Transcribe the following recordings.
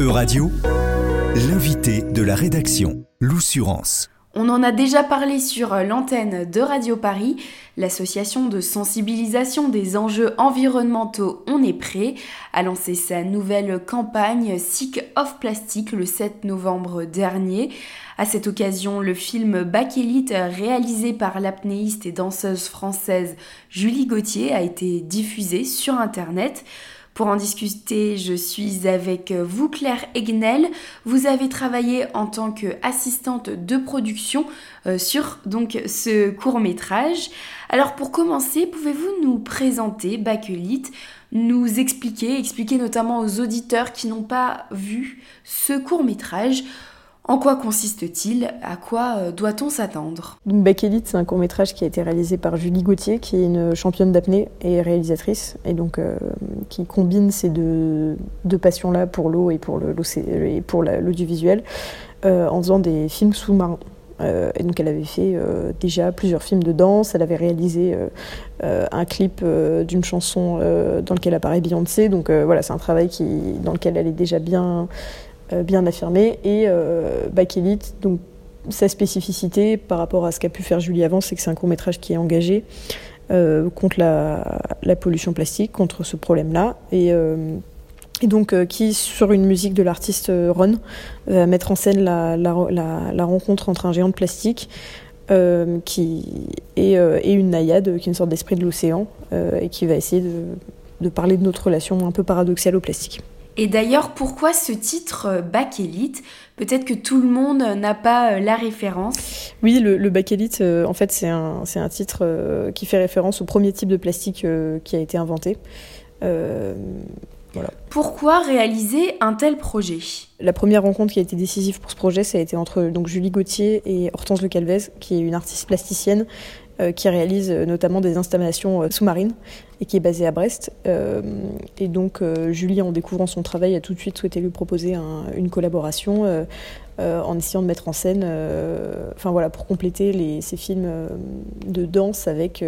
E-Radio, l'invité de la rédaction, l'Oussurance. On en a déjà parlé sur l'antenne de Radio Paris. L'association de sensibilisation des enjeux environnementaux On est prêt a lancé sa nouvelle campagne Sick of Plastic le 7 novembre dernier. À cette occasion, le film Bakélite, réalisé par l'apnéiste et danseuse française Julie Gauthier, a été diffusé sur Internet. Pour en discuter, je suis avec vous, Claire Egnel. Vous avez travaillé en tant qu'assistante de production euh, sur donc ce court métrage. Alors pour commencer, pouvez-vous nous présenter Bakelite, nous expliquer, expliquer notamment aux auditeurs qui n'ont pas vu ce court métrage en quoi consiste-t-il? À quoi euh, doit-on s'attendre? Back Elite, c'est un court métrage qui a été réalisé par Julie Gauthier, qui est une championne d'apnée et réalisatrice, et donc euh, qui combine ces deux, passions-là pour l'eau et pour l'audiovisuel euh, en faisant des films sous-marins. et donc elle avait fait déjà plusieurs films de danse, elle avait réalisé un clip d'une chanson dans lequel apparaît Beyoncé, donc voilà, c'est un travail dans lequel elle est déjà bien bien affirmé. Et euh, Elite, donc sa spécificité par rapport à ce qu'a pu faire Julie avant, c'est que c'est un court métrage qui est engagé euh, contre la, pollution plastique, contre ce problème-là. Et, euh, donc qui, sur une musique de l'artiste Ron, va mettre en scène la, rencontre entre un géant de plastique et, une naïade, qui est une sorte d'esprit de l'océan, et qui va essayer de parler de notre relation un peu paradoxale au plastique. Et d'ailleurs, pourquoi ce titre euh, Bac Elite Peut-être que tout le monde n'a pas euh, la référence. Oui, le, le Bac Elite, euh, en fait, c'est un, un, titre qui fait référence au premier type de plastique qui a été inventé. voilà. Pourquoi réaliser un tel projet? La première rencontre qui a été décisive pour ce projet, ça a été entre donc, Julie Gauthier et Hortense Le Calvez, qui est une artiste plasticienne euh, qui réalise euh, notamment des installations euh, sous-marines et qui est basée à Brest. et donc Julie, en découvrant son travail, a tout de suite souhaité lui proposer une collaboration en essayant de mettre en scène, enfin voilà, pour compléter les, ces films de danse avec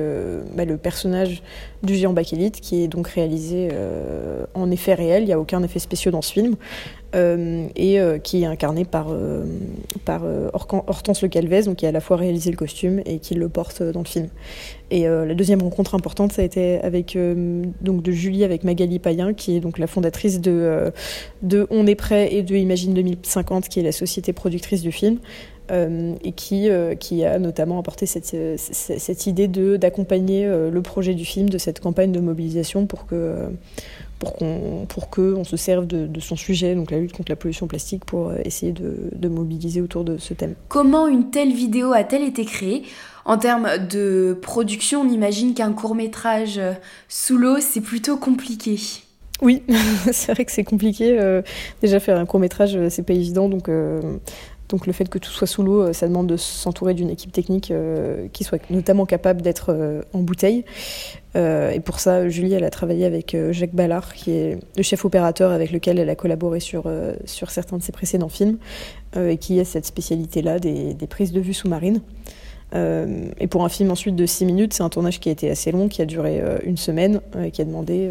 bah, le personnage du géant bakélite qui est donc réalisé en effet réel. Il n'y a aucun effet spéciaux dans ce film. Euh, et euh, qui est incarné par, euh, Hortense Le Calvez, donc qui a à la fois réalisé le costume et qui le porte dans le film. Et la deuxième rencontre importante, ça a été avec donc de Julie avec Magali Payen, qui est donc la fondatrice de, On est prêt et de Imagine 2050, qui est la société productrice du film. et qui, qui a notamment apporté cette, cette idée d'accompagner le projet du film, de cette campagne de mobilisation pour que, pour qu'on pour que on se serve de, son sujet, donc la lutte contre la pollution plastique, pour euh, essayer de, mobiliser autour de ce thème. Comment une telle vidéo a-t-elle été créée? En termes de production, on imagine qu'un court métrage euh, sous l'eau, c'est plutôt compliqué. Oui, c'est vrai que c'est compliqué. Euh, déjà faire un court métrage, c'est pas évident, donc donc le fait que tout soit sous l'eau, euh, ça demande de s'entourer d'une équipe technique euh, qui soit notamment capable d'être euh, en bouteille. et pour ça, Julie, elle a travaillé avec Jacques Ballard, qui est le chef opérateur avec lequel elle a collaboré sur, certains de ses précédents films, et qui a cette spécialité-là des, des, prises de vue sous-marines. et pour un film ensuite de 6 minutes, c'est un tournage qui a été assez long, qui a duré une semaine, et qui a demandé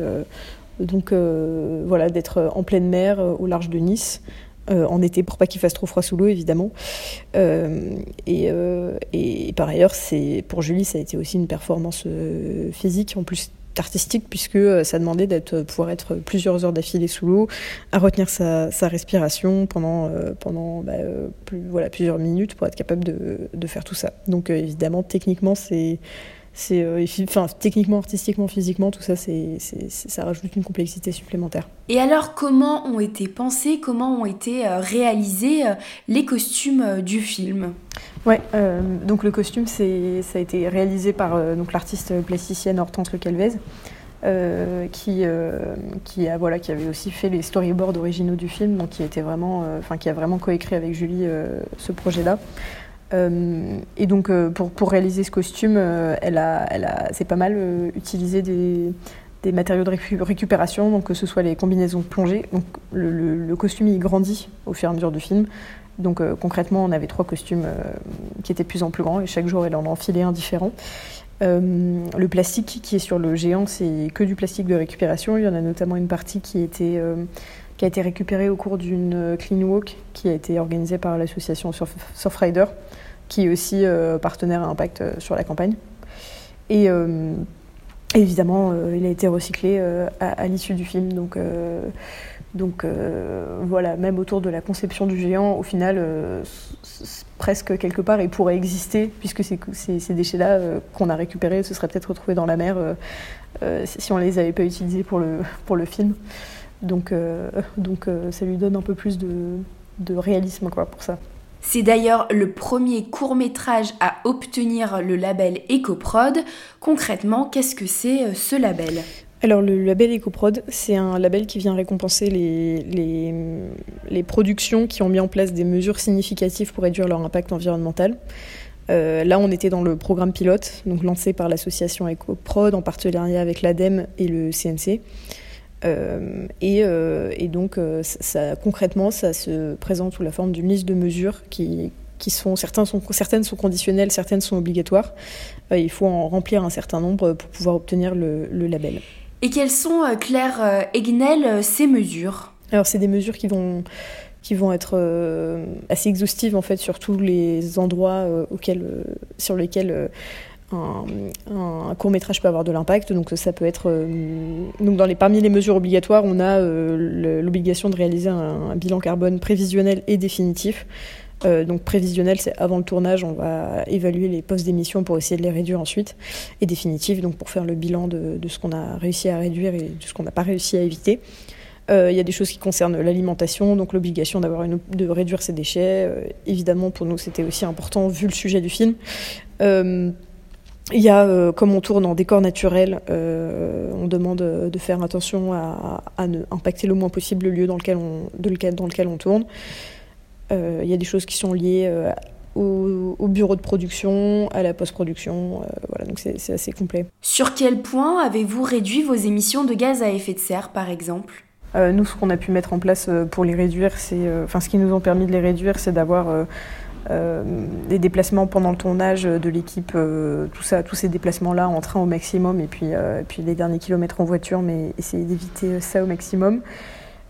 donc voilà d'être en pleine mer au large de Nice. Euh, en été pour pas qu'il fasse trop froid sous l'eau évidemment. Euh, euh, et, par ailleurs, c'est pour Julie, ça a été aussi une performance physique en plus artistique puisque ça demandait d'être pouvoir être plusieurs heures d'affilée sous l'eau, à retenir sa, respiration pendant pendant bah, voilà plusieurs minutes pour être capable de, de faire tout ça. Donc évidemment, techniquement, c'est c'est euh, enfin techniquement artistiquement physiquement tout ça c'est ça rajoute une complexité supplémentaire et alors comment ont été pensés comment ont été euh, réalisés euh, les costumes du film? Ouais donc le costume c'est ça a été réalisé par donc l'artiste plasticienne Hortense Le Calvez qui, qui, a, voilà, qui avait aussi fait les storyboards originaux du film, donc qui, était vraiment, enfin qui a vraiment coécrit avec Julie ce projet-là. Euh, et donc, euh, pour, réaliser ce costume, euh, elle a, elle a, c'est pas mal utilisé des, matériaux de récupération, donc que ce soit les combinaisons plongées. Donc, le, le, costume, il grandit au fur et à mesure du film. Donc, concrètement, on avait trois costumes qui étaient de plus en plus grands, et chaque jour, elle en enfilait un différent. le plastique qui est sur le géant, c'est que du plastique de récupération. Il y en a notamment une partie qui était qui a été récupéré au cours d'une clean walk qui a été organisée par l'association Surfrider, qui est aussi partenaire à impact sur la campagne. Et évidemment, il a été recyclé à, l'issue du film. Donc, donc voilà, même autour de la conception du géant, au final, presque quelque part, il pourrait exister, puisque ces, déchets-là qu'on a récupérés se seraient peut-être retrouvés dans la mer si on ne les avait pas utilisés pour le, pour le film. Donc, donc ça lui donne un peu plus de, de réalisme quoi, pour ça. C'est d'ailleurs le premier court métrage à obtenir le label EcoProd. Concrètement, qu'est-ce que c'est euh, ce label? Alors le label EcoProd, c'est un label qui vient récompenser les, les, productions qui ont mis en place des mesures significatives pour réduire leur impact environnemental. Euh, là, on était dans le programme pilote, donc lancé par l'association EcoProd en partenariat avec l'ADEME et le CNC. Euh, euh, et, donc, euh, ça, concrètement, ça se présente sous la forme d'une liste de mesures qui, qui sont, certains sont, certaines sont conditionnelles, certaines sont obligatoires. il faut en remplir un certain nombre pour pouvoir obtenir le, label. Et quelles sont, Claire Egnel, ces mesures? Alors, c'est des mesures qui vont qui vont être assez exhaustives en fait sur tous les endroits auxquels, sur lesquels un, court métrage peut avoir de l'impact. Donc ça peut être euh, donc parmi les mesures obligatoires, on a euh, l'obligation de réaliser un, bilan carbone prévisionnel et définitif. Euh, donc prévisionnel, c'est avant le tournage, on va évaluer les postes d'émission pour essayer de les réduire ensuite. Et définitif, donc pour faire le bilan de, ce qu'on a réussi à réduire et de ce qu'on n'a pas réussi à éviter. Il y a des choses qui concernent l'alimentation, donc l'obligation de réduire ses déchets. évidemment, pour nous, c'était aussi important vu le sujet du film. Il y a, euh, comme on tourne en décor naturel, euh, on demande de faire attention à, ne impacter le moins possible le lieu dans lequel on, dans lequel on tourne. Euh, il y a des choses qui sont liées au, bureau de production, à la post-production. voilà, donc c'est assez complet. Sur quel point avez-vous réduit vos émissions de gaz à effet de serre, par exemple? Nous, ce qu'on a pu mettre en place pour les réduire, c'est, enfin, ce qui nous ont permis de les réduire, c'est d'avoir euh, les déplacements pendant le tournage de l'équipe, euh, tout ça, tous ces déplacements-là en train au maximum, et puis, euh, puis les derniers kilomètres en voiture, mais essayer d'éviter ça au maximum.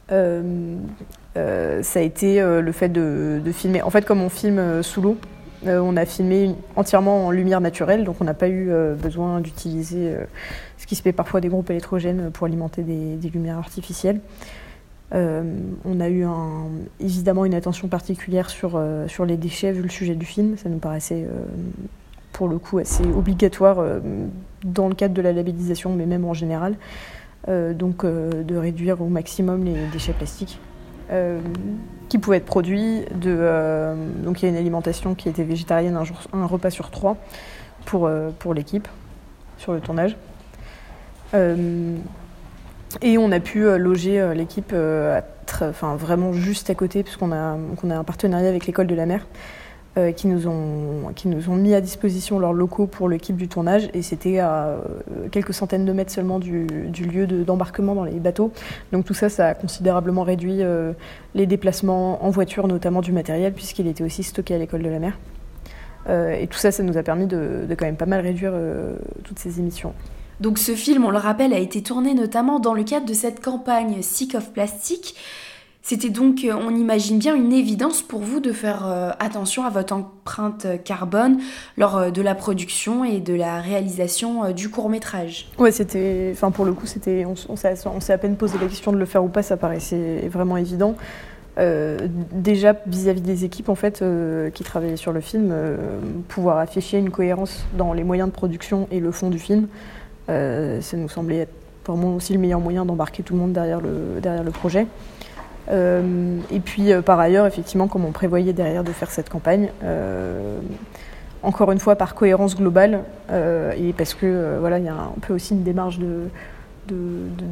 ça a été le fait de, filmer. En fait, comme on filme sous l'eau, on a filmé entièrement en lumière naturelle, donc on n'a pas eu besoin d'utiliser ce qui se fait parfois des groupes électrogènes pour alimenter des lumières artificielles. Euh, on a eu évidemment une attention particulière sur, euh, sur les déchets vu le sujet du film. Ça nous paraissait euh, pour le coup assez obligatoire dans le cadre de la labellisation, mais même en général. donc de réduire au maximum les déchets plastiques qui pouvaient être produits. Donc il y a une alimentation qui était végétarienne un, repas sur trois pour l'équipe sur le tournage. Et on a pu euh, loger euh, l'équipe euh, enfin, vraiment juste à côté, puisqu'on a, a un partenariat avec l'école de la mer. qui, nous ont, qui nous ont mis à disposition leurs locaux pour l'équipe du tournage. Et c'était à quelques centaines de mètres seulement du, lieu d'embarquement dans les bateaux. Donc tout ça, ça a considérablement réduit les déplacements en voiture, notamment du matériel, puisqu'il était aussi stocké à l'école de la mer. et tout ça, ça nous a permis de, de quand même pas mal réduire toutes ces émissions. Donc ce film, on le rappelle, a été tourné notamment dans le cadre de cette campagne Sick of Plastic. C'était donc, euh, on imagine bien, une évidence pour vous de faire euh, attention à votre empreinte carbone lors euh, de la production et de la réalisation du court métrage. Ouais, c'était, enfin pour le coup, c'était, on, s'est à peine posé la question de le faire ou pas, ça paraissait vraiment évident. déjà vis-à-vis des équipes en fait qui travaillaient sur le film, pouvoir afficher une cohérence dans les moyens de production et le fond du film, ça nous semblait être moi aussi le meilleur moyen d'embarquer tout le monde derrière le, projet. Euh, et puis euh, par ailleurs, effectivement, comme on prévoyait derrière de faire cette campagne, encore une fois par cohérence globale et parce que voilà, il y a un peu aussi une démarche de,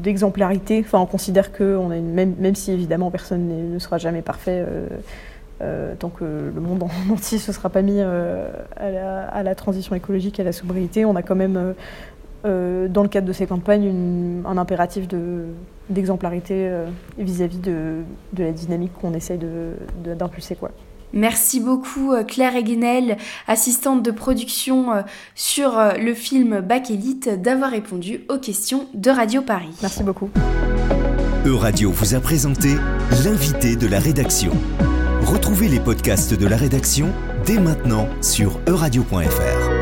d'exemplarité. enfin, on considère que même, si évidemment personne ne sera jamais parfait. tant que le monde entier ne se sera pas mis à la, transition écologique, à la sobriété, on a quand même euh, dans le cadre de ces campagnes, un impératif d'exemplarité euh, vis-à-vis de, la dynamique qu'on essaye d'impulser. quoi. Merci beaucoup euh, Claire Eguenel, assistante de production sur le film Bac Elite, d'avoir répondu aux questions de Radio Paris. Merci beaucoup. E-Radio vous a présenté l'invité de la rédaction. Retrouvez les podcasts de la rédaction dès maintenant sur euradio.fr.